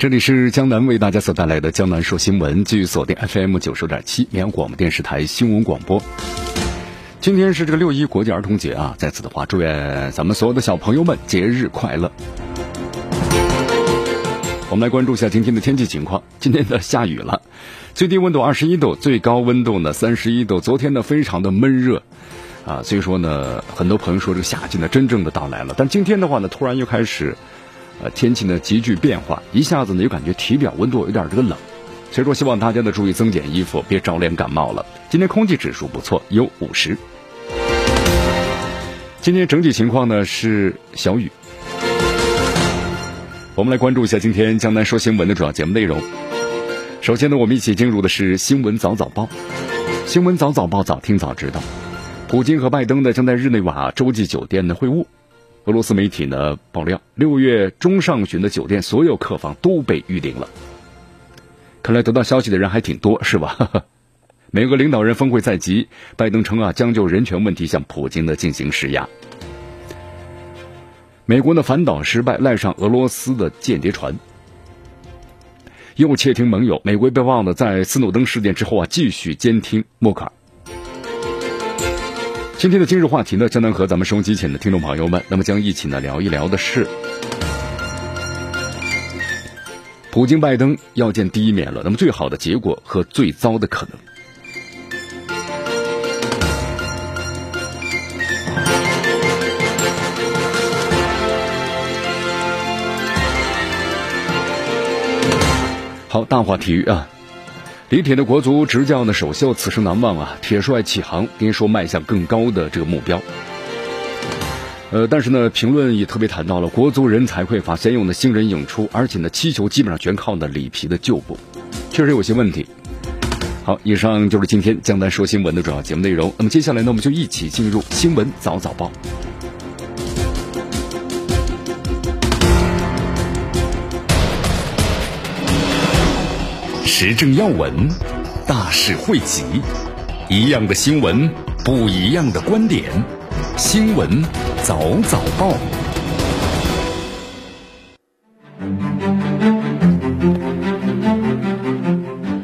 这里是江南为大家所带来的江南说新闻，继续锁定 FM 九十点七绵阳广播电视台新闻广播。今天是这个六一国际儿童节啊，在此的话，祝愿咱们所有的小朋友们节日快乐。我们来关注一下今天的天气情况。今天的下雨了，最低温度二十一度，最高温度呢三十一度。昨天呢非常的闷热啊，所以说呢，很多朋友说这个夏季呢真正的到来了。但今天的话呢，突然又开始。呃，天气呢急剧变化，一下子呢就感觉体表温度有点这个冷，所以说希望大家呢注意增减衣服，别着凉感冒了。今天空气指数不错，有五十。今天整体情况呢是小雨。我们来关注一下今天江南说新闻的主要节目内容。首先呢，我们一起进入的是新闻早早报。新闻早早报，早听早知道。普京和拜登呢将在日内瓦洲际酒店的会晤。俄罗斯媒体呢爆料，六月中上旬的酒店所有客房都被预定了。看来得到消息的人还挺多，是吧？美国领导人峰会在即，拜登称啊将就人权问题向普京的进行施压。美国的反导失败，赖上俄罗斯的间谍船，又窃听盟友。美国被忘了在斯诺登事件之后啊继续监听默克尔。今天的今日话题呢，将能和咱们收音机前的听众朋友们，那么将一起呢聊一聊的是，普京拜登要见第一面了，那么最好的结果和最糟的可能。好，大话体育啊。李铁的国足执教的首秀，此生难忘啊！铁帅启航，跟你说迈向更高的这个目标。呃，但是呢，评论也特别谈到了国足人才匮乏，先用的新人引出，而且呢，踢球基本上全靠呢里皮的旧部，确实有些问题。好，以上就是今天江南说新闻的主要节目内容。那么接下来呢，我们就一起进入新闻早早报。时政要闻，大事汇集，一样的新闻，不一样的观点。新闻早早报，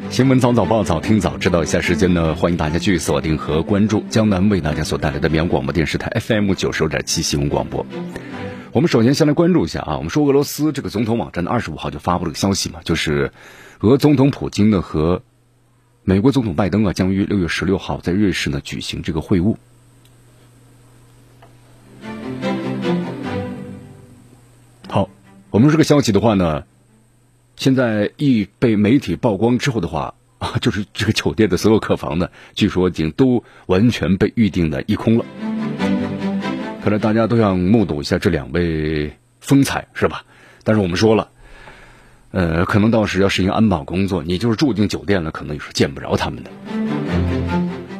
新闻早早报，早听早知道。一下时间呢，欢迎大家继续锁定和关注江南为大家所带来的绵阳广播电视台 FM 九十点七新闻广播。我们首先先来关注一下啊，我们说俄罗斯这个总统网站的二十五号就发布了个消息嘛，就是。俄总统普京呢和美国总统拜登啊将于六月十六号在瑞士呢举行这个会晤。好，我们这个消息的话呢，现在一被媒体曝光之后的话啊，就是这个酒店的所有客房呢，据说已经都完全被预定的一空了。看来大家都想目睹一下这两位风采是吧？但是我们说了。呃，可能到时要实行安保工作，你就是住进酒店了，可能也是见不着他们的。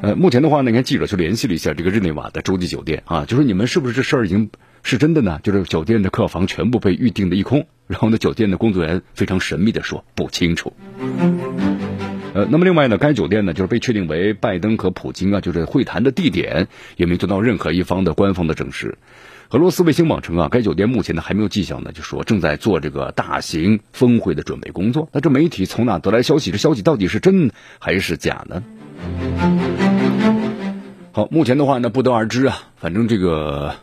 呃，目前的话呢，你看记者就联系了一下这个日内瓦的洲际酒店啊，就说你们是不是这事儿已经是真的呢？就是酒店的客房全部被预定的一空，然后呢，酒店的工作人员非常神秘的说不清楚。呃，那么另外呢，该酒店呢就是被确定为拜登和普京啊就是会谈的地点，也没得到任何一方的官方的证实。俄罗斯卫星网称啊，该酒店目前呢还没有迹象呢，就说正在做这个大型峰会的准备工作。那这媒体从哪得来消息？这消息到底是真还是假呢？好，目前的话呢不得而知啊。反正这个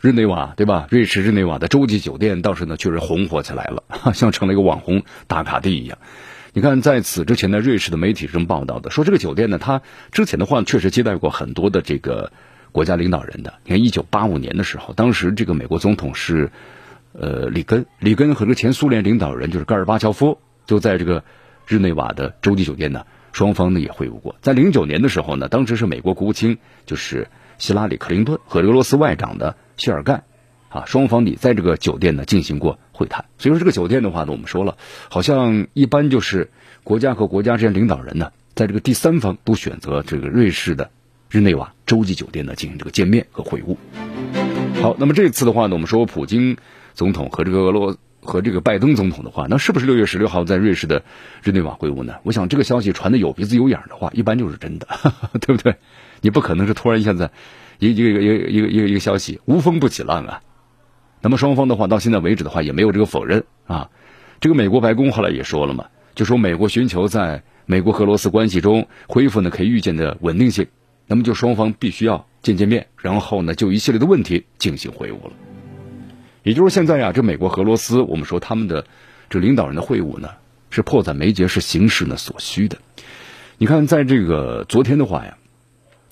日内瓦对吧？瑞士日内瓦的洲际酒店倒是呢确实红火起来了，像成了一个网红打卡地一样。你看，在此之前呢，瑞士的媒体是这么报道的，说这个酒店呢，它之前的话确实接待过很多的这个。国家领导人的，你看，一九八五年的时候，当时这个美国总统是，呃，里根，里根和这个前苏联领导人就是戈尔巴乔夫，就在这个日内瓦的洲际酒店呢双方呢也会晤过。在零九年的时候呢，当时是美国国务卿就是希拉里·克林顿和俄罗斯外长的谢尔盖，啊，双方你在这个酒店呢进行过会谈。所以说这个酒店的话呢，我们说了，好像一般就是国家和国家之间领导人呢，在这个第三方都选择这个瑞士的日内瓦洲际酒店呢进行这个见面和会晤。好，那么这次的话呢，我们说普京总统和这个俄罗和这个拜登总统的话，那是不是六月十六号在瑞士的日内瓦会晤呢？我想这个消息传的有鼻子有眼的话，一般就是真的，对不对？你不可能是突然一下子一一个一个一个一个一个消息无风不起浪啊。那么双方的话到现在为止的话也没有这个否认啊。这个美国白宫后来也说了嘛，就说美国寻求在美国和俄罗斯关系中恢复呢可以预见的稳定性，那么就双方必须要。见见面，然后呢，就一系列的问题进行会晤了。也就是现在呀，这美国和俄罗斯，我们说他们的这领导人的会晤呢，是迫在眉睫，是形势呢所需的。你看，在这个昨天的话呀，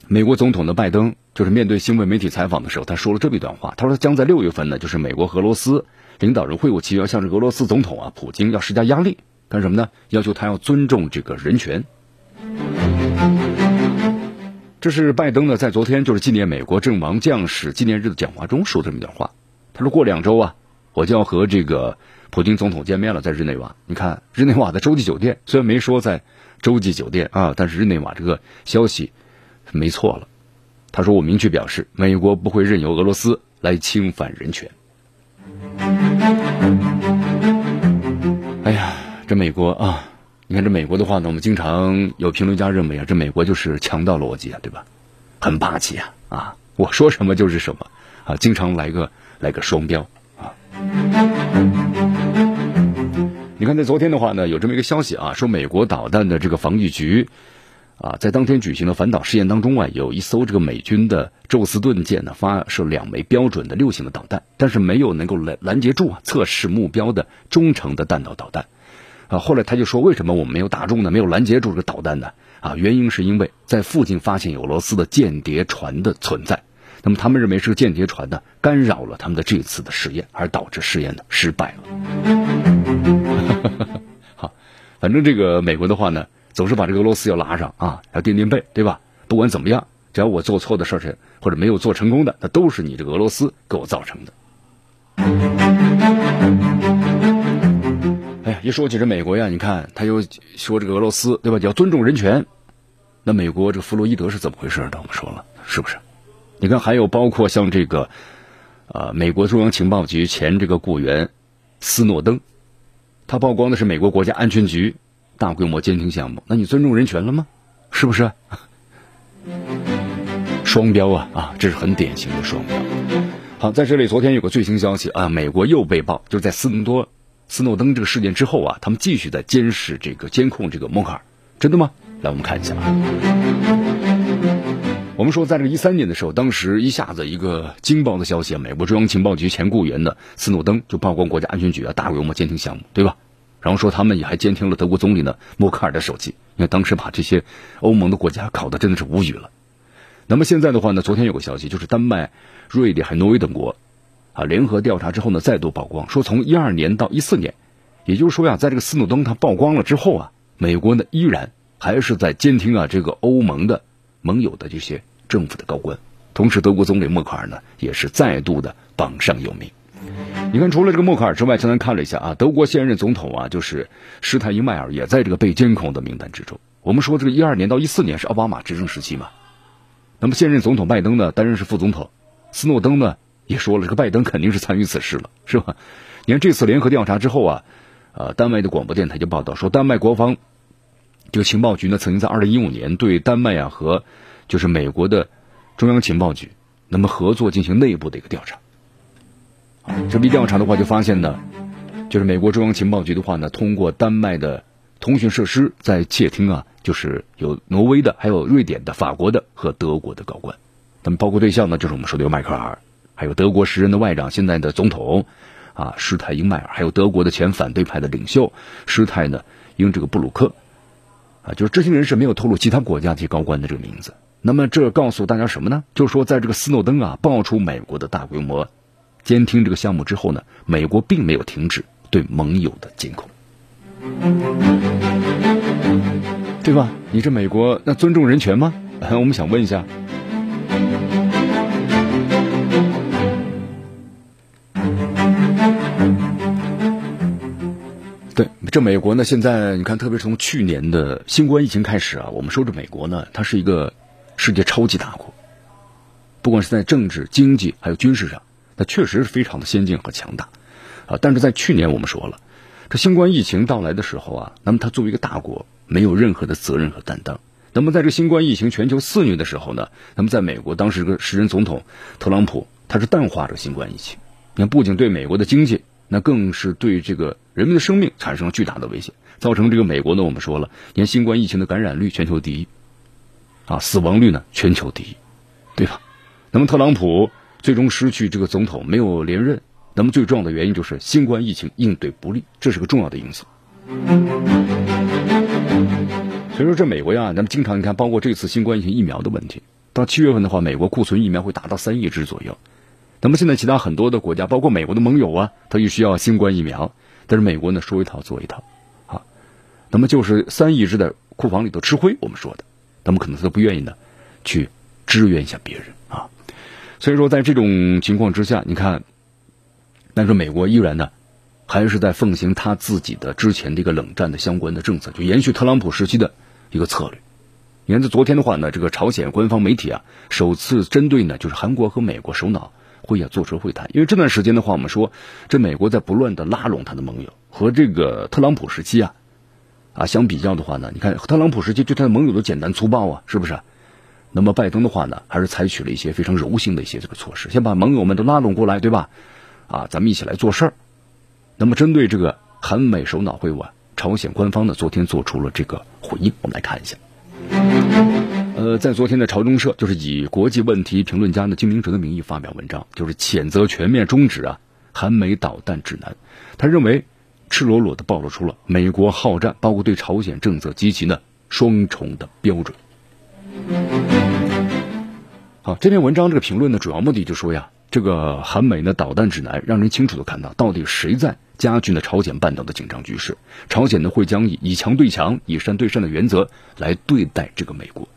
美国总统的拜登就是面对新闻媒体采访的时候，他说了这么一段话，他说将在六月份呢，就是美国和俄罗斯领导人会晤期间，向这俄罗斯总统啊普京要施加压力，干什么呢？要求他要尊重这个人权。这是拜登呢，在昨天就是纪念美国阵亡将士纪念日的讲话中说这么一段话。他说：“过两周啊，我就要和这个普京总统见面了，在日内瓦。你看，日内瓦的洲际酒店虽然没说在洲际酒店啊，但是日内瓦这个消息没错了。他说：我明确表示，美国不会任由俄罗斯来侵犯人权。哎呀，这美国啊！”你看这美国的话呢，我们经常有评论家认为啊，这美国就是强盗逻辑啊，对吧？很霸气啊啊！我说什么就是什么啊，经常来个来个双标啊。你看在昨天的话呢，有这么一个消息啊，说美国导弹的这个防御局啊，在当天举行的反导试验当中啊，有一艘这个美军的宙斯盾舰呢发射两枚标准的六型的导弹，但是没有能够拦拦截住啊测试目标的中程的弹道导弹。啊，后来他就说，为什么我们没有打中呢？没有拦截住这个导弹呢？啊，原因是因为在附近发现有俄罗斯的间谍船的存在，那么他们认为是间谍船呢，干扰了他们的这次的试验，而导致试验呢失败了。好，反正这个美国的话呢，总是把这个俄罗斯要拉上啊，要垫垫背，对吧？不管怎么样，只要我做错的事儿或者没有做成功的，那都是你这个俄罗斯给我造成的。哎呀，一说起这美国呀，你看他又说这个俄罗斯，对吧？要尊重人权。那美国这个弗洛伊德是怎么回事呢？我们说了，是不是？你看，还有包括像这个，呃，美国中央情报局前这个雇员斯诺登，他曝光的是美国国家安全局大规模监听项目。那你尊重人权了吗？是不是？双标啊啊！这是很典型的双标。好，在这里，昨天有个最新消息啊，美国又被曝，就是在斯诺多。斯诺登这个事件之后啊，他们继续在监视这个监控这个默克尔，真的吗？来，我们看一下啊。我们说，在这个一三年的时候，当时一下子一个惊爆的消息啊，美国中央情报局前雇员的斯诺登就曝光国家安全局啊大规模监听项目，对吧？然后说他们也还监听了德国总理的默克尔的手机，因为当时把这些欧盟的国家搞得真的是无语了。那么现在的话呢，昨天有个消息，就是丹麦、瑞典还挪威等国。啊，联合调查之后呢，再度曝光说，从一二年到一四年，也就是说呀，在这个斯诺登他曝光了之后啊，美国呢依然还是在监听啊这个欧盟的盟友的这些政府的高官，同时德国总理默克尔呢也是再度的榜上有名。你看，除了这个默克尔之外，刚才看了一下啊，德国现任总统啊就是施泰因迈尔也在这个被监控的名单之中。我们说这个一二年到一四年是奥巴马执政时期嘛，那么现任总统拜登呢担任是副总统，斯诺登呢。也说了，这个拜登肯定是参与此事了，是吧？你看这次联合调查之后啊，呃，丹麦的广播电台就报道说，丹麦国防这个情报局呢，曾经在二零一五年对丹麦啊和就是美国的中央情报局那么合作进行内部的一个调查。这么一调查的话，就发现呢，就是美国中央情报局的话呢，通过丹麦的通讯设施在窃听啊，就是有挪威的、还有瑞典的、法国的和德国的高官，那么包括对象呢，就是我们说的有迈克尔。还有德国时任的外长，现在的总统，啊，施泰因迈尔，还有德国的前反对派的领袖施泰呢，因这个布鲁克，啊，就是知情人士没有透露其他国家及高官的这个名字。那么这告诉大家什么呢？就是说，在这个斯诺登啊爆出美国的大规模监听这个项目之后呢，美国并没有停止对盟友的监控。对吧？你这美国那尊重人权吗？我们想问一下。对，这美国呢，现在你看，特别是从去年的新冠疫情开始啊，我们说这美国呢，它是一个世界超级大国，不管是在政治、经济还有军事上，它确实是非常的先进和强大啊。但是在去年我们说了，这新冠疫情到来的时候啊，那么它作为一个大国，没有任何的责任和担当。那么在这新冠疫情全球肆虐的时候呢，那么在美国当时个时任总统特朗普，他是淡化这个新冠疫情，你看不仅对美国的经济。那更是对这个人们的生命产生了巨大的威胁，造成这个美国呢，我们说了，连新冠疫情的感染率全球第一，啊，死亡率呢全球第一，对吧？那么特朗普最终失去这个总统，没有连任，那么最重要的原因就是新冠疫情应对不利，这是个重要的因素。所以说，这美国呀，咱们经常你看，包括这次新冠疫情疫苗的问题，到七月份的话，美国库存疫苗会达到三亿支左右。那么现在其他很多的国家，包括美国的盟友啊，他也需要新冠疫苗，但是美国呢说一套做一套，啊，那么就是三亿只在库房里头吃灰，我们说的，那么可能他都不愿意呢去支援一下别人，所以说在这种情况之下，你看，但是美国依然呢还是在奉行他自己的之前的一个冷战的相关的政策，就延续特朗普时期的一个策略。你看，在昨天的话呢，这个朝鲜官方媒体啊，首次针对呢就是韩国和美国首脑。会啊做出会谈，因为这段时间的话，我们说这美国在不断的拉拢他的盟友，和这个特朗普时期啊，啊相比较的话呢，你看特朗普时期对他的盟友都简单粗暴啊，是不是？那么拜登的话呢，还是采取了一些非常柔性的一些这个措施，先把盟友们都拉拢过来，对吧？啊，咱们一起来做事儿。那么针对这个韩美首脑会晤啊，朝鲜官方呢昨天做出了这个回应，我们来看一下。呃，在昨天的朝中社，就是以国际问题评论家的金明哲的名义发表文章，就是谴责全面终止啊韩美导弹指南。他认为，赤裸裸的暴露出了美国好战，包括对朝鲜政策及其呢双重的标准。啊，这篇文章这个评论的主要目的就说呀，这个韩美的导弹指南让人清楚的看到，到底谁在加剧呢朝鲜半岛的紧张局势。朝鲜呢会将以以强对强、以善对善的原则来对待这个美国。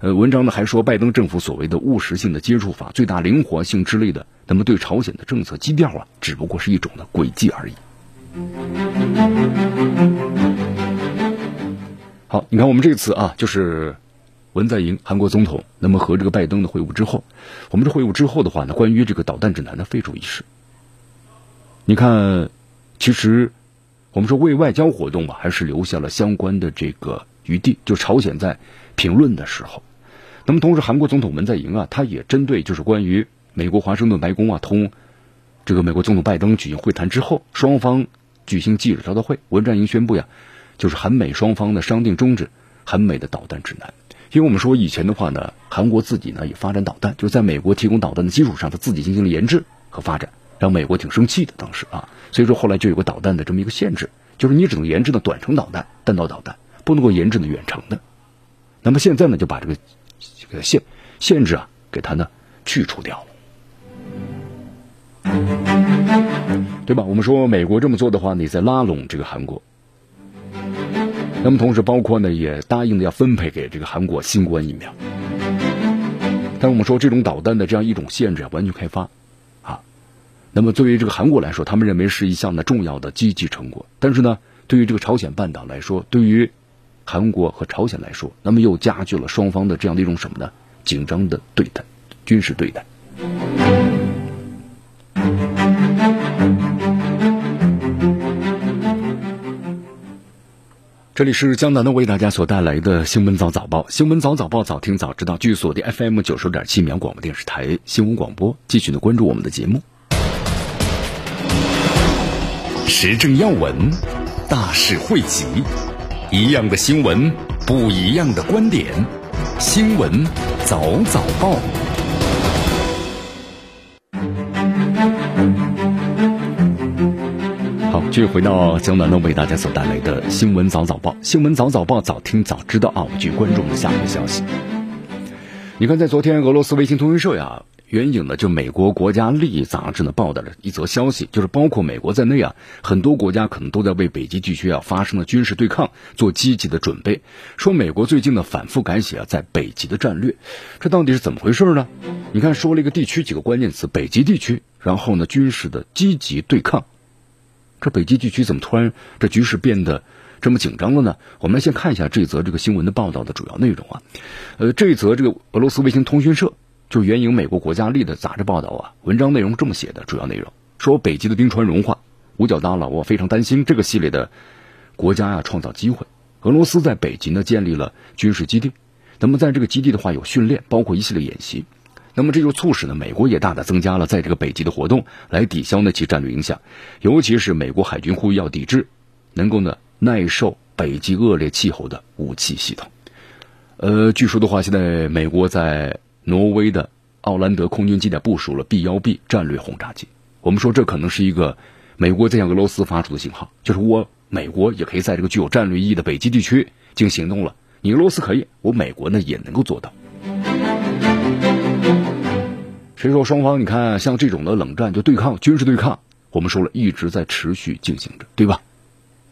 呃，文章呢还说，拜登政府所谓的务实性的接触法、最大灵活性之类的，那么对朝鲜的政策基调啊，只不过是一种的诡计而已。好，你看我们这次啊，就是文在寅韩国总统，那么和这个拜登的会晤之后，我们这会晤之后的话呢，关于这个导弹指南的废除一事，你看，其实我们说为外交活动吧，还是留下了相关的这个余地，就朝鲜在评论的时候。那么同时，韩国总统文在寅啊，他也针对就是关于美国华盛顿白宫啊同这个美国总统拜登举行会谈之后，双方举行记者招待会，文在寅宣布呀，就是韩美双方的商定终止韩美的导弹指南。因为我们说以前的话呢，韩国自己呢也发展导弹，就是在美国提供导弹的基础上，他自己进行了研制和发展，让美国挺生气的当时啊。所以说后来就有个导弹的这么一个限制，就是你只能研制的短程导弹、弹道导弹，不能够研制的远程的。那么现在呢，就把这个。这个限限制啊，给他呢去除掉了，对吧？我们说美国这么做的话，你在拉拢这个韩国，那么同时包括呢也答应的要分配给这个韩国新冠疫苗。但是我们说这种导弹的这样一种限制，完全开发啊，那么对于这个韩国来说，他们认为是一项呢重要的积极成果。但是呢，对于这个朝鲜半岛来说，对于韩国和朝鲜来说，那么又加剧了双方的这样的一种什么呢？紧张的对待，军事对待。这里是江南的为大家所带来的新闻早早报，新闻早早报早听早知道，据锁定 FM 九十点七秒广播电视台新闻广播，继续的关注我们的节目。时政要闻，大事汇集。一样的新闻，不一样的观点。新闻早早报，续回到江南呢为大家所带来的新闻早早报。新闻早早报，早听早知道啊！我们继续关注我们的下一个消息。你看，在昨天，俄罗斯卫星通讯社呀。援引呢，就美国国家利益杂志呢报道了一则消息，就是包括美国在内啊，很多国家可能都在为北极地区啊发生的军事对抗做积极的准备。说美国最近呢反复改写啊在北极的战略，这到底是怎么回事呢？你看说了一个地区几个关键词，北极地区，然后呢军事的积极对抗，这北极地区怎么突然这局势变得这么紧张了呢？我们来先看一下这则这个新闻的报道的主要内容啊，呃，这则这个俄罗斯卫星通讯社。就援引美国国家力的杂志报道啊，文章内容这么写的，主要内容说北极的冰川融化，五角大楼我非常担心这个系列的国家呀创造机会。俄罗斯在北极呢建立了军事基地，那么在这个基地的话有训练，包括一系列演习，那么这就促使呢美国也大大增加了在这个北极的活动，来抵消呢其战略影响。尤其是美国海军呼吁要抵制能够呢耐受北极恶劣气候的武器系统。呃，据说的话，现在美国在挪威的奥兰德空军基地部署了 B 幺 B 战略轰炸机。我们说这可能是一个美国在向俄罗斯发出的信号，就是我美国也可以在这个具有战略意义的北极地区进行行动了。你俄罗斯可以，我美国呢也能够做到。所以说双方你看像这种的冷战就对抗军事对抗，我们说了一直在持续进行着，对吧？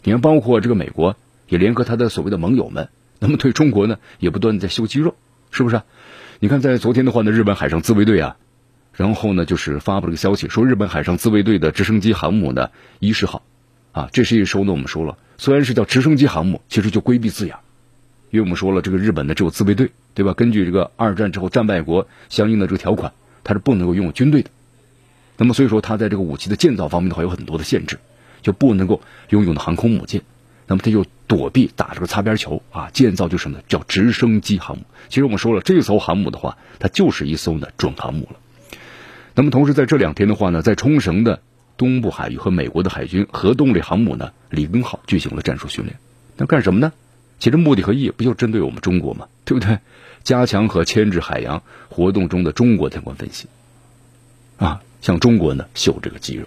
你看包括这个美国也联合他的所谓的盟友们，那么对中国呢也不断的在秀肌肉，是不是？你看，在昨天的话呢，日本海上自卫队啊，然后呢就是发布了个消息，说日本海上自卫队的直升机航母呢伊势号，啊，这是一艘呢我们说了，虽然是叫直升机航母，其实就规避字眼，因为我们说了，这个日本呢只有自卫队，对吧？根据这个二战之后战败国相应的这个条款，它是不能够拥有军队的，那么所以说它在这个武器的建造方面的话有很多的限制，就不能够拥有的航空母舰。那么他就躲避打这个擦边球啊，建造就是什么呢？叫直升机航母。其实我们说了，这艘航母的话，它就是一艘呢准航母了。那么同时在这两天的话呢，在冲绳的东部海域和美国的海军核动力航母呢里根号进行了战术训练。那干什么呢？其实目的和意义不就针对我们中国吗？对不对？加强和牵制海洋活动中的中国相关分析啊，向中国呢秀这个肌肉。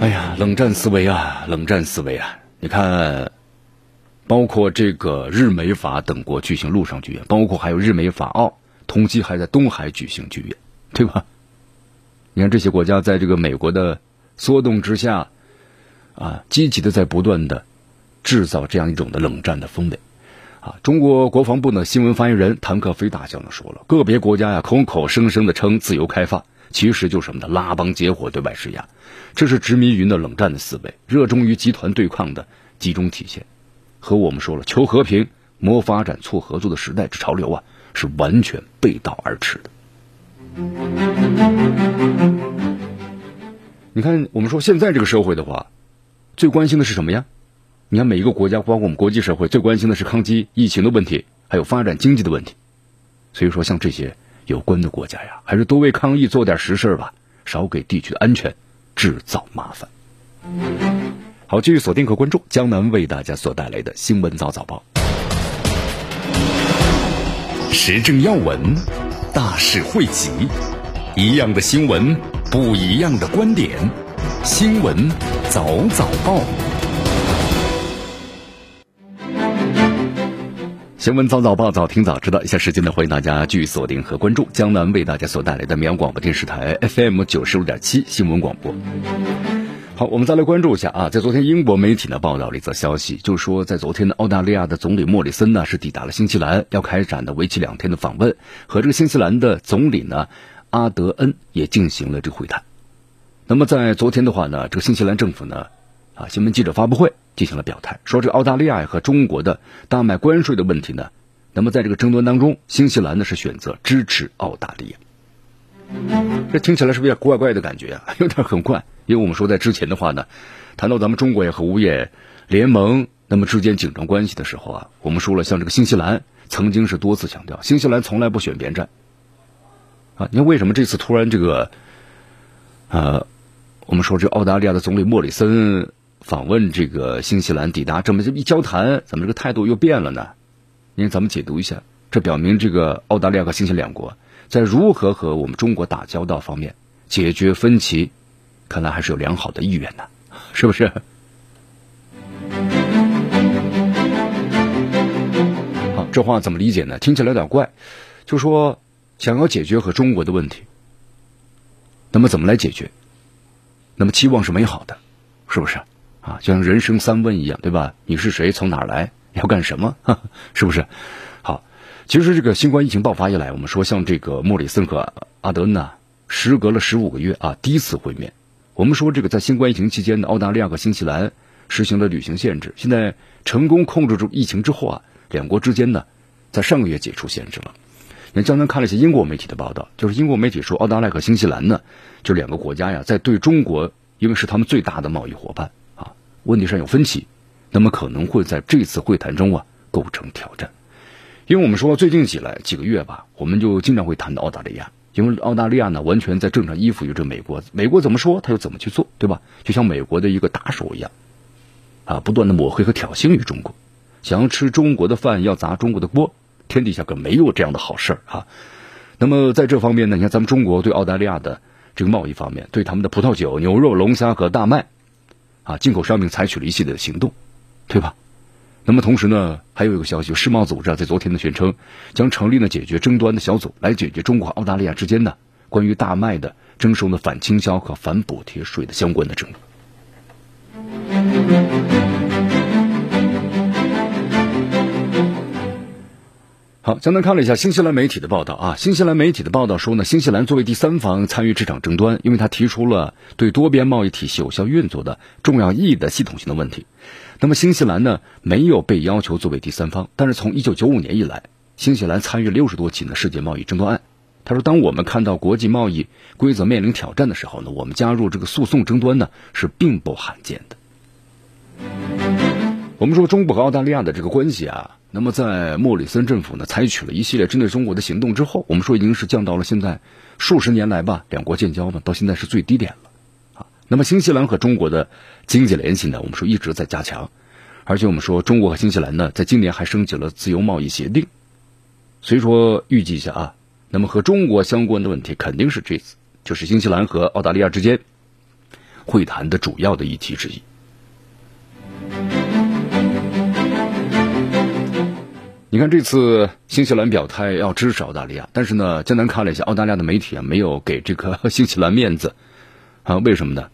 哎呀，冷战思维啊，冷战思维啊！你看，包括这个日美法等国举行陆上军演，包括还有日美法澳，同期还在东海举行军演，对吧？你看这些国家在这个美国的缩动之下，啊，积极的在不断的制造这样一种的冷战的氛围，啊，中国国防部呢新闻发言人谭克飞大将呢说了，个别国家呀口口声声的称自由开放。其实就是什么呢？拉帮结伙对外施压，这是殖民于的冷战的思维，热衷于集团对抗的集中体现，和我们说了求和平、谋发展、促合作的时代之潮流啊，是完全背道而驰的。你看，我们说现在这个社会的话，最关心的是什么呀？你看每一个国家，包括我们国际社会，最关心的是抗击疫情的问题，还有发展经济的问题。所以说，像这些。有关的国家呀，还是多为抗疫做点实事吧，少给地区安全制造麻烦。好，继续锁定和关注江南为大家所带来的新闻早早报，时政要闻，大事汇集，一样的新闻，不一样的观点，新闻早早报。新闻早早报，早听早知道。一下时间呢，欢迎大家继续锁定和关注江南为大家所带来的绵阳广播电视台 FM 九十六点七新闻广播。好，我们再来关注一下啊，在昨天英国媒体呢报道了一则消息，就是说在昨天呢，澳大利亚的总理莫里森呢是抵达了新西兰，要开展的为期两天的访问，和这个新西兰的总理呢阿德恩也进行了这个会谈。那么在昨天的话呢，这个新西兰政府呢。啊！新闻记者发布会进行了表态，说这个澳大利亚和中国的大麦关税的问题呢，那么在这个争端当中，新西兰呢是选择支持澳大利亚。这听起来是不是有点怪怪的感觉啊？有点很怪，因为我们说在之前的话呢，谈到咱们中国也和无业联盟那么之间紧张关系的时候啊，我们说了，像这个新西兰曾经是多次强调，新西兰从来不选边站。啊，你看为什么这次突然这个，呃，我们说这澳大利亚的总理莫里森。访问这个新西兰，抵达这么这一交谈，怎么这个态度又变了呢？您咱们解读一下，这表明这个澳大利亚和新西兰两国在如何和我们中国打交道方面解决分歧，看来还是有良好的意愿的，是不是？好，这话怎么理解呢？听起来有点怪，就说想要解决和中国的问题，那么怎么来解决？那么期望是美好的，是不是？啊，就像人生三问一样，对吧？你是谁？从哪儿来？要干什么？是不是？好，其实这个新冠疫情爆发以来，我们说像这个莫里森和阿德恩呐，时隔了十五个月啊，第一次会面。我们说这个在新冠疫情期间的澳大利亚和新西兰实行了旅行限制，现在成功控制住疫情之后啊。两国之间呢，在上个月解除限制了。你江南看了一些英国媒体的报道，就是英国媒体说，澳大利亚和新西兰呢，就两个国家呀，在对中国，因为是他们最大的贸易伙伴啊，问题上有分歧，那么可能会在这次会谈中啊构成挑战。因为我们说最近几来几个月吧，我们就经常会谈到澳大利亚，因为澳大利亚呢完全在正常依附于这美国，美国怎么说他又怎么去做，对吧？就像美国的一个打手一样，啊，不断的抹黑和挑衅于中国。想要吃中国的饭，要砸中国的锅，天底下可没有这样的好事儿啊！那么在这方面呢，你看咱们中国对澳大利亚的这个贸易方面，对他们的葡萄酒、牛肉、龙虾和大麦啊进口商品采取了一系列的行动，对吧？那么同时呢，还有一个消息，世贸组织在昨天呢宣称将成立呢解决争端的小组，来解决中国和澳大利亚之间的关于大麦的征收的反倾销和反补贴税的相关的争议。好，江南看了一下新西兰媒体的报道啊，新西兰媒体的报道说呢，新西兰作为第三方参与这场争端，因为他提出了对多边贸易体系有效运作的重要意义的系统性的问题。那么新西兰呢，没有被要求作为第三方，但是从一九九五年以来，新西兰参与六十多起的世界贸易争端案。他说，当我们看到国际贸易规则面临挑战的时候呢，我们加入这个诉讼争端呢，是并不罕见的。我们说中国和澳大利亚的这个关系啊。那么，在莫里森政府呢采取了一系列针对中国的行动之后，我们说已经是降到了现在数十年来吧，两国建交嘛，到现在是最低点了啊。那么，新西兰和中国的经济联系呢，我们说一直在加强，而且我们说中国和新西兰呢，在今年还升级了自由贸易协定，所以说预计一下啊，那么和中国相关的问题肯定是这次就是新西兰和澳大利亚之间会谈的主要的议题之一。你看这次新西兰表态要支持澳大利亚，但是呢，江南看了一下澳大利亚的媒体啊，没有给这个 新西兰面子啊？为什么呢？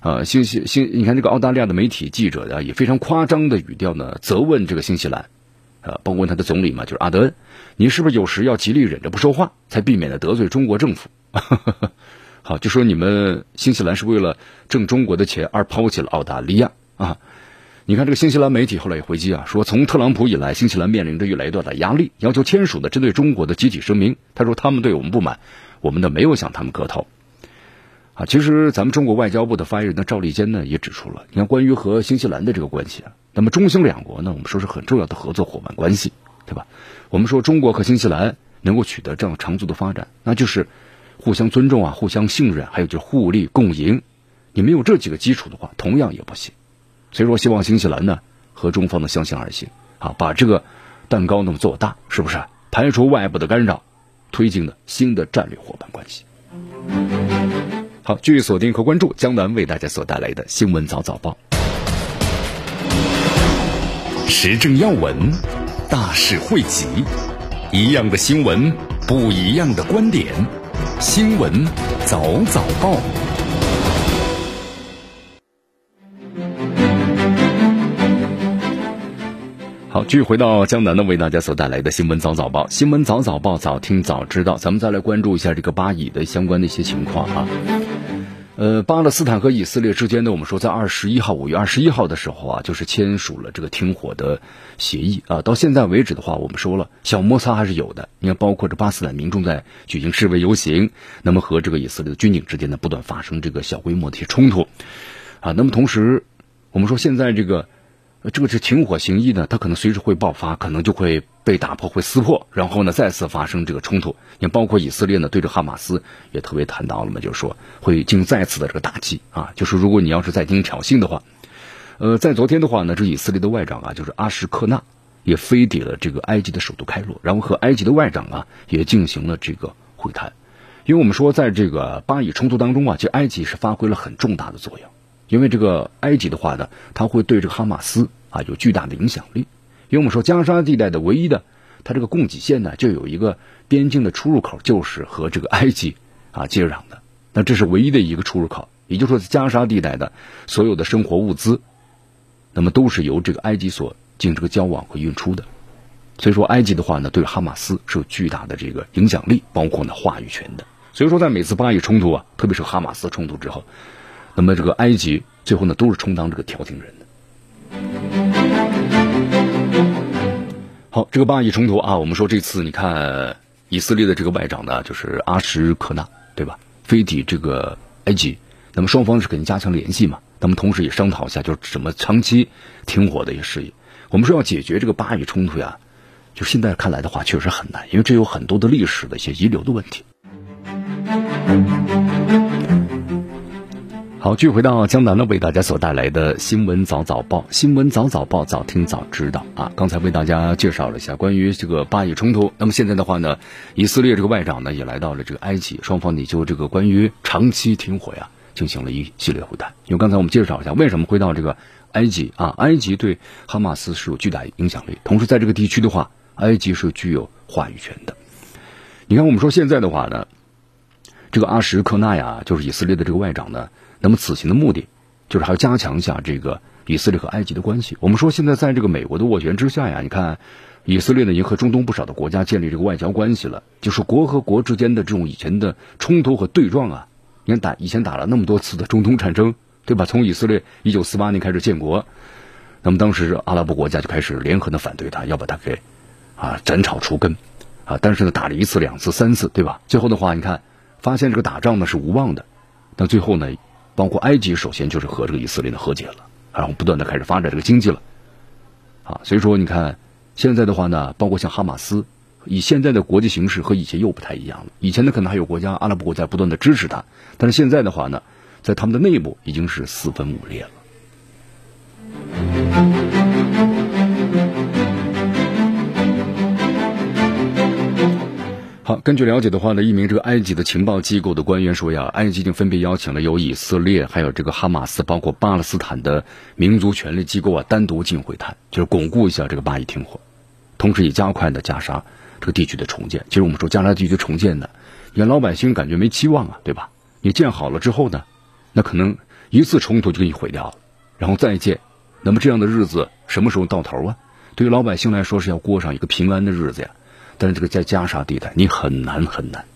啊，新西新，你看这个澳大利亚的媒体记者啊，以非常夸张的语调呢，责问这个新西兰啊，包括他的总理嘛，就是阿德恩，你是不是有时要极力忍着不说话，才避免了得罪中国政府？好，就说你们新西兰是为了挣中国的钱而抛弃了澳大利亚啊？你看，这个新西兰媒体后来也回击啊，说从特朗普以来，新西兰面临着越来越大的压力，要求签署的针对中国的集体声明。他说他们对我们不满，我们呢没有向他们磕头。啊，其实咱们中国外交部的发言人呢赵立坚呢也指出了，你看关于和新西兰的这个关系啊，那么中新两国呢，我们说是很重要的合作伙伴关系，对吧？我们说中国和新西兰能够取得这样长足的发展，那就是互相尊重啊，互相信任，还有就是互利共赢。你没有这几个基础的话，同样也不行。所以说，希望新西兰呢和中方呢相向而行，啊，把这个蛋糕那么做大，是不是？排除外部的干扰，推进的新的战略伙伴关系。好，继续锁定和关注江南为大家所带来的新闻早早报，时政要闻，大事汇集，一样的新闻，不一样的观点，新闻早早报。好，继续回到江南呢，为大家所带来的新闻早早报，新闻早早报，早听早知道。咱们再来关注一下这个巴以的相关的一些情况啊。呃，巴勒斯坦和以色列之间呢，我们说在二十一号，五月二十一号的时候啊，就是签署了这个停火的协议啊。到现在为止的话，我们说了小摩擦还是有的。你看，包括这巴勒斯坦民众在举行示威游行，那么和这个以色列的军警之间呢，不断发生这个小规模的一些冲突啊。那么同时，我们说现在这个。这个是停火协议呢，它可能随时会爆发，可能就会被打破、会撕破，然后呢再次发生这个冲突。你包括以色列呢，对着哈马斯也特别谈到了嘛，就是说会进行再次的这个打击啊。就是如果你要是再进行挑衅的话，呃，在昨天的话呢，这以色列的外长啊，就是阿什克纳也飞抵了这个埃及的首都开罗，然后和埃及的外长啊也进行了这个会谈。因为我们说，在这个巴以冲突当中啊，其实埃及是发挥了很重大的作用。因为这个埃及的话呢，它会对这个哈马斯啊有巨大的影响力。因为我们说加沙地带的唯一的它这个供给线呢，就有一个边境的出入口，就是和这个埃及啊接壤的。那这是唯一的一个出入口，也就是说，加沙地带的所有的生活物资，那么都是由这个埃及所进行这个交往和运出的。所以说，埃及的话呢，对哈马斯是有巨大的这个影响力，包括呢话语权的。所以说，在每次巴以冲突啊，特别是哈马斯冲突之后，那么这个埃及最后呢，都是充当这个调停人的。好，这个巴以冲突啊，我们说这次你看以色列的这个外长呢，就是阿什克纳，对吧？飞抵这个埃及，那么双方是肯定加强联系嘛？那么同时也商讨一下，就是怎么长期停火的一些事宜。我们说要解决这个巴以冲突呀，就现在看来的话，确实很难，因为这有很多的历史的一些遗留的问题。好，继续回到江南呢，为大家所带来的新闻早早报，新闻早早报，早听早知道啊。刚才为大家介绍了一下关于这个巴以冲突，那么现在的话呢，以色列这个外长呢也来到了这个埃及，双方呢就这个关于长期停火呀进行了一系列会谈。因为刚才我们介绍一下，为什么会到这个埃及啊？埃及对哈马斯是有巨大影响力，同时在这个地区的话，埃及是具有话语权的。你看，我们说现在的话呢，这个阿什克纳呀，就是以色列的这个外长呢。那么此行的目的，就是还要加强一下这个以色列和埃及的关系。我们说现在在这个美国的斡旋之下呀，你看以色列呢已经和中东不少的国家建立这个外交关系了。就是国和国之间的这种以前的冲突和对撞啊，你看打以前打了那么多次的中东战争，对吧？从以色列一九四八年开始建国，那么当时阿拉伯国家就开始联合的反对他，要把他给啊斩草除根啊。但是呢打了一次、两次、三次，对吧？最后的话，你看发现这个打仗呢是无望的，那最后呢？包括埃及，首先就是和这个以色列的和解了，然后不断的开始发展这个经济了，啊，所以说你看现在的话呢，包括像哈马斯，以现在的国际形势和以前又不太一样了。以前呢，可能还有国家阿拉伯国家不断的支持他，但是现在的话呢，在他们的内部已经是四分五裂了。好，根据了解的话呢，一名这个埃及的情报机构的官员说呀，埃及已经分别邀请了有以色列、还有这个哈马斯，包括巴勒斯坦的民族权力机构啊，单独进会谈，就是巩固一下这个巴以停火，同时也加快的加沙这个地区的重建。其实我们说加沙地区重建呢，你看老百姓感觉没期望啊，对吧？你建好了之后呢，那可能一次冲突就给你毁掉了，然后再建，那么这样的日子什么时候到头啊？对于老百姓来说是要过上一个平安的日子呀。但这个在加沙地带，你很难很难。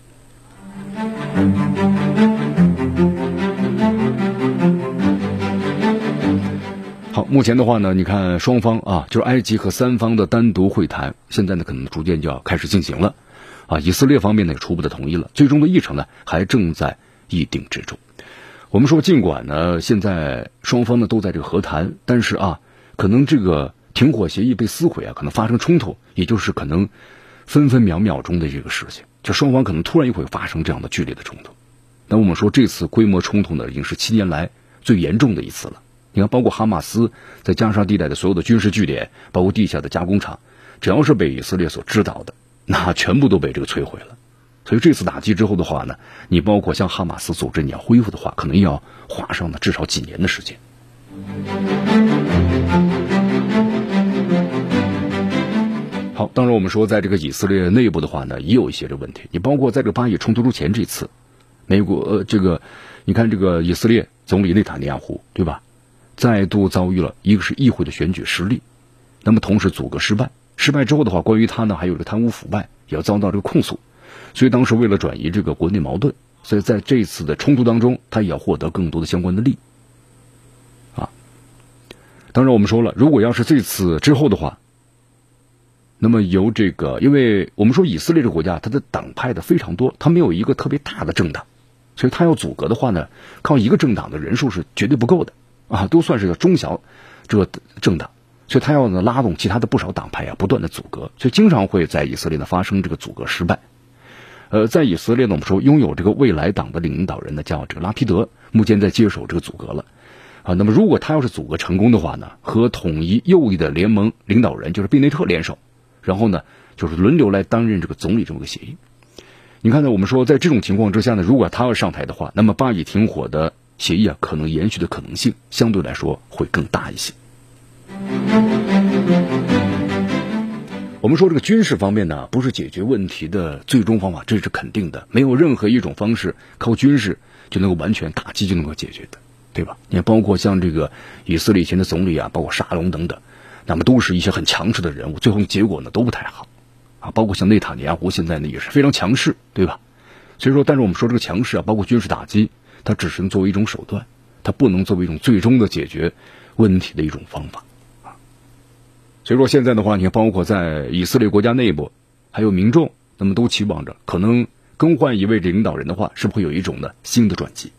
好，目前的话呢，你看双方啊，就是埃及和三方的单独会谈，现在呢可能逐渐就要开始进行了。啊，以色列方面呢也初步的同意了，最终的议程呢还正在议定之中。我们说，尽管呢现在双方呢都在这个和谈，但是啊，可能这个停火协议被撕毁啊，可能发生冲突，也就是可能。分分秒秒钟的这个事情，就双方可能突然又会发生这样的剧烈的冲突。那我们说这次规模冲突呢，已经是七年来最严重的一次了。你看，包括哈马斯在加沙地带的所有的军事据点，包括地下的加工厂，只要是被以色列所知道的，那全部都被这个摧毁了。所以这次打击之后的话呢，你包括像哈马斯组织你要恢复的话，可能要花上呢至少几年的时间。好，当然我们说，在这个以色列内部的话呢，也有一些这问题。你包括在这个巴以冲突之前这次，美国呃这个，你看这个以色列总理内塔尼亚胡对吧，再度遭遇了一个是议会的选举失利，那么同时阻隔失败，失败之后的话，关于他呢还有这个贪污腐败也要遭到这个控诉，所以当时为了转移这个国内矛盾，所以在这一次的冲突当中，他也要获得更多的相关的利啊。当然我们说了，如果要是这次之后的话。那么由这个，因为我们说以色列这个国家，它的党派的非常多，它没有一个特别大的政党，所以它要阻隔的话呢，靠一个政党的人数是绝对不够的啊，都算是个中小这个政党，所以它要呢拉动其他的不少党派啊，不断的阻隔，所以经常会在以色列呢发生这个阻隔失败。呃，在以色列呢，我们说拥有这个未来党的领导人呢叫这个拉皮德，目前在接手这个阻隔了啊。那么如果他要是阻隔成功的话呢，和统一右翼的联盟领导人就是贝内特联手。然后呢，就是轮流来担任这个总理这么个协议。你看呢，我们说在这种情况之下呢，如果他要上台的话，那么巴以停火的协议啊，可能延续的可能性相对来说会更大一些。我们说这个军事方面呢，不是解决问题的最终方法，这是肯定的。没有任何一种方式靠军事就能够完全打击就能够解决的，对吧？你，包括像这个以色列以前的总理啊，包括沙龙等等，那么都是一些很强势的人物，最后结果呢都不太好啊。包括像内塔尼亚胡现在呢也是非常强势，对吧？所以说，但是我们说这个强势啊，包括军事打击，它只是作为一种手段，它不能作为一种最终的解决问题的一种方法。啊所以说现在的话，你看，包括在以色列国家内部，还有民众，那么都期望着，可能更换一位领导人的话，是不是会有一种呢新的转机？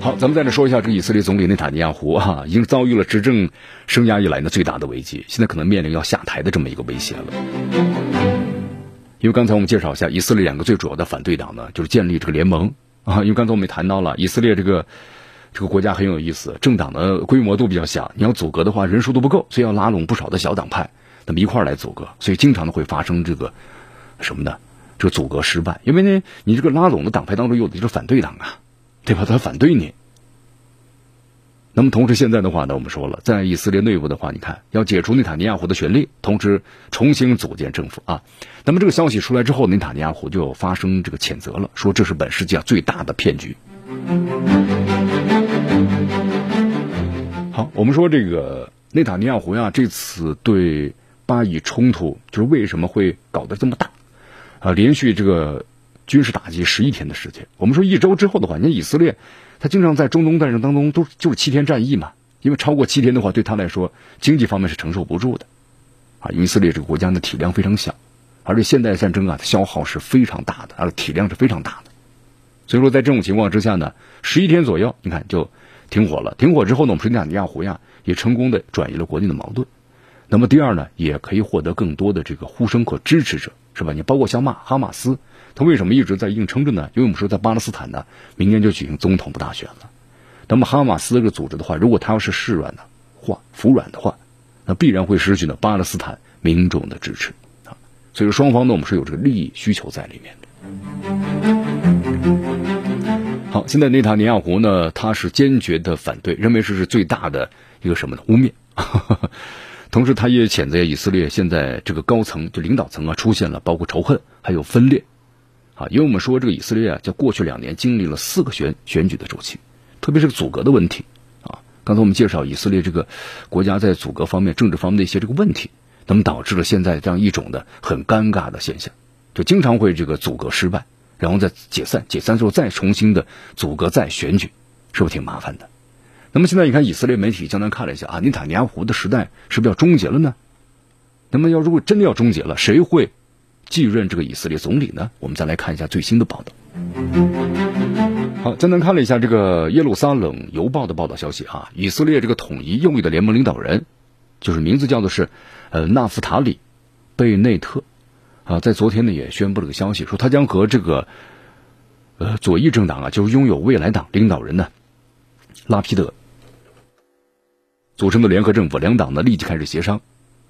好，咱们再来说一下这个以色列总理内塔尼亚胡啊，已经遭遇了执政生涯以来呢最大的危机，现在可能面临要下台的这么一个威胁了。因为刚才我们介绍一下，以色列两个最主要的反对党呢，就是建立这个联盟啊。因为刚才我们也谈到了，以色列这个。这个国家很有意思，政党的规模都比较小，你要阻隔的话，人数都不够，所以要拉拢不少的小党派，那么一块儿来阻隔，所以经常的会发生这个什么呢？这阻隔失败，因为呢，你这个拉拢的党派当中有的就是反对党啊，对吧？他反对你。那么同时现在的话呢，我们说了，在以色列内部的话，你看要解除内塔尼亚胡的权利，同时重新组建政府啊。那么这个消息出来之后，内塔尼亚胡就发生这个谴责了，说这是本世纪啊最大的骗局。好，我们说这个内塔尼亚胡呀，这次对巴以冲突，就是为什么会搞得这么大？啊，连续这个军事打击十一天的时间。我们说一周之后的话，你看以色列，他经常在中东战争当中都就是七天战役嘛，因为超过七天的话，对他来说经济方面是承受不住的。啊，以色列这个国家的体量非常小，而且现代战争啊，它消耗是非常大的，而且体量是非常大的。所以说，在这种情况之下呢，十一天左右，你看就。停火了，停火之后呢，我们说内塔尼亚胡呀也成功的转移了国内的矛盾。那么第二呢，也可以获得更多的这个呼声和支持者，是吧？你包括像马哈马斯，他为什么一直在硬撑着呢？因为我们说在巴勒斯坦呢，明年就举行总统的大选了。那么哈马斯这个组织的话，如果他要是示软的话，服软的话，那必然会失去呢巴勒斯坦民众的支持啊。所以说双方呢，我们是有这个利益需求在里面的。好，现在内塔尼亚胡呢，他是坚决的反对，认为这是最大的一个什么呢？污蔑。同时，他也谴责以色列现在这个高层就领导层啊，出现了包括仇恨还有分裂。啊，因为我们说这个以色列啊，在过去两年经历了四个选选举的周期，特别是阻隔的问题。啊，刚才我们介绍以色列这个国家在阻隔方面、政治方面的一些这个问题，那么导致了现在这样一种的很尴尬的现象，就经常会这个阻隔失败。然后再解散，解散之后再重新的阻隔再选举，是不是挺麻烦的？那么现在你看以色列媒体，简单看了一下啊，内塔尼亚胡的时代是不是要终结了呢？那么要如果真的要终结了，谁会继任这个以色列总理呢？我们再来看一下最新的报道。好，简单看了一下这个耶路撒冷邮报的报道消息啊，以色列这个统一右翼的联盟领导人，就是名字叫做是呃纳夫塔里贝内特。啊，在昨天呢也宣布了个消息，说他将和这个呃左翼政党啊，就是拥有未来党领导人呢拉皮德组成的联合政府，两党呢立即开始协商。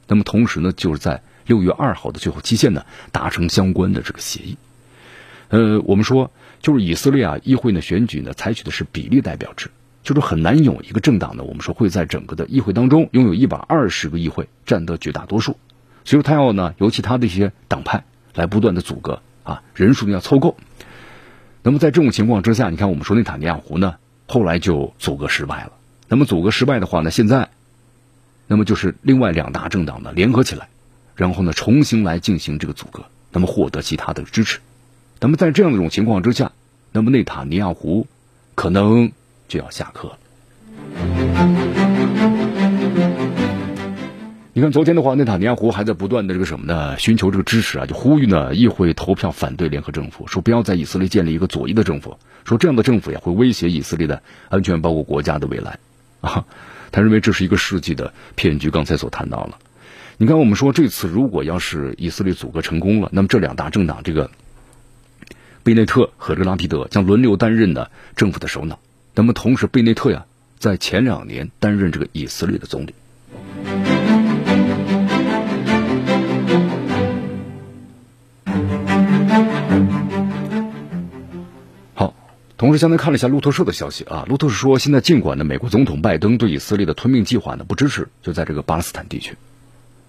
那么同时呢，就是在六月二号的最后期限呢，达成相关的这个协议。呃，我们说就是以色列啊，议会呢选举呢采取的是比例代表制，就是很难有一个政党呢，我们说会在整个的议会当中拥有一百二十个议会占得绝大多数。所以说他要呢，由其他的一些党派来不断的阻隔啊，人数呢要凑够。那么在这种情况之下，你看我们说内塔尼亚胡呢，后来就阻隔失败了。那么阻隔失败的话呢，现在，那么就是另外两大政党呢联合起来，然后呢重新来进行这个阻隔，那么获得其他的支持。那么在这样的一种情况之下，那么内塔尼亚胡可能就要下课了。你看，昨天的话，内塔尼亚胡还在不断的这个什么呢？寻求这个支持啊，就呼吁呢议会投票反对联合政府，说不要在以色列建立一个左翼的政府，说这样的政府呀会威胁以色列的安全，包括国家的未来啊。他认为这是一个世纪的骗局。刚才所谈到了，你看，我们说这次如果要是以色列阻隔成功了，那么这两大政党这个贝内特和这个拉皮德将轮流担任的政府的首脑。那么同时，贝内特呀在前两年担任这个以色列的总理。同时，相当看了一下路透社的消息啊，路透社说，现在尽管呢，美国总统拜登对以色列的吞并计划呢不支持，就在这个巴勒斯坦地区，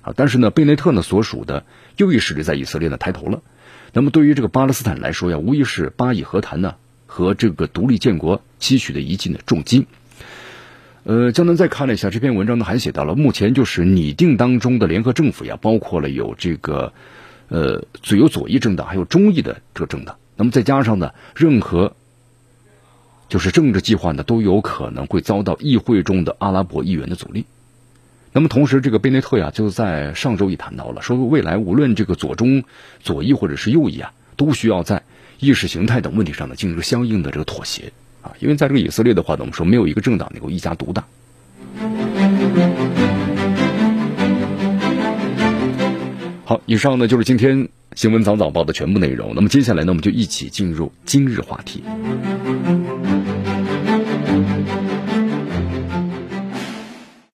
啊。但是呢，贝内特呢所属的右翼势力在以色列呢抬头了。那么对于这个巴勒斯坦来说呀，无疑是巴以和谈呢和这个独立建国期许的一记呢重金。呃，江南再看了一下这篇文章呢，还写到了目前就是拟定当中的联合政府呀，包括了有这个呃最有左翼政党，还有中翼的这个政党。那么再加上呢，任何就是政治计划呢，都有可能会遭到议会中的阿拉伯议员的阻力。那么同时，这个贝内特呀，就在上周也谈到了，说未来无论这个左中、左翼或者是右翼啊，都需要在意识形态等问题上呢，进行相应的这个妥协。啊，因为在这个以色列的话呢，我们说没有一个政党能够一家独大。好，以上呢就是今天新闻早早报的全部内容。那么接下来呢，我们就一起进入今日话题。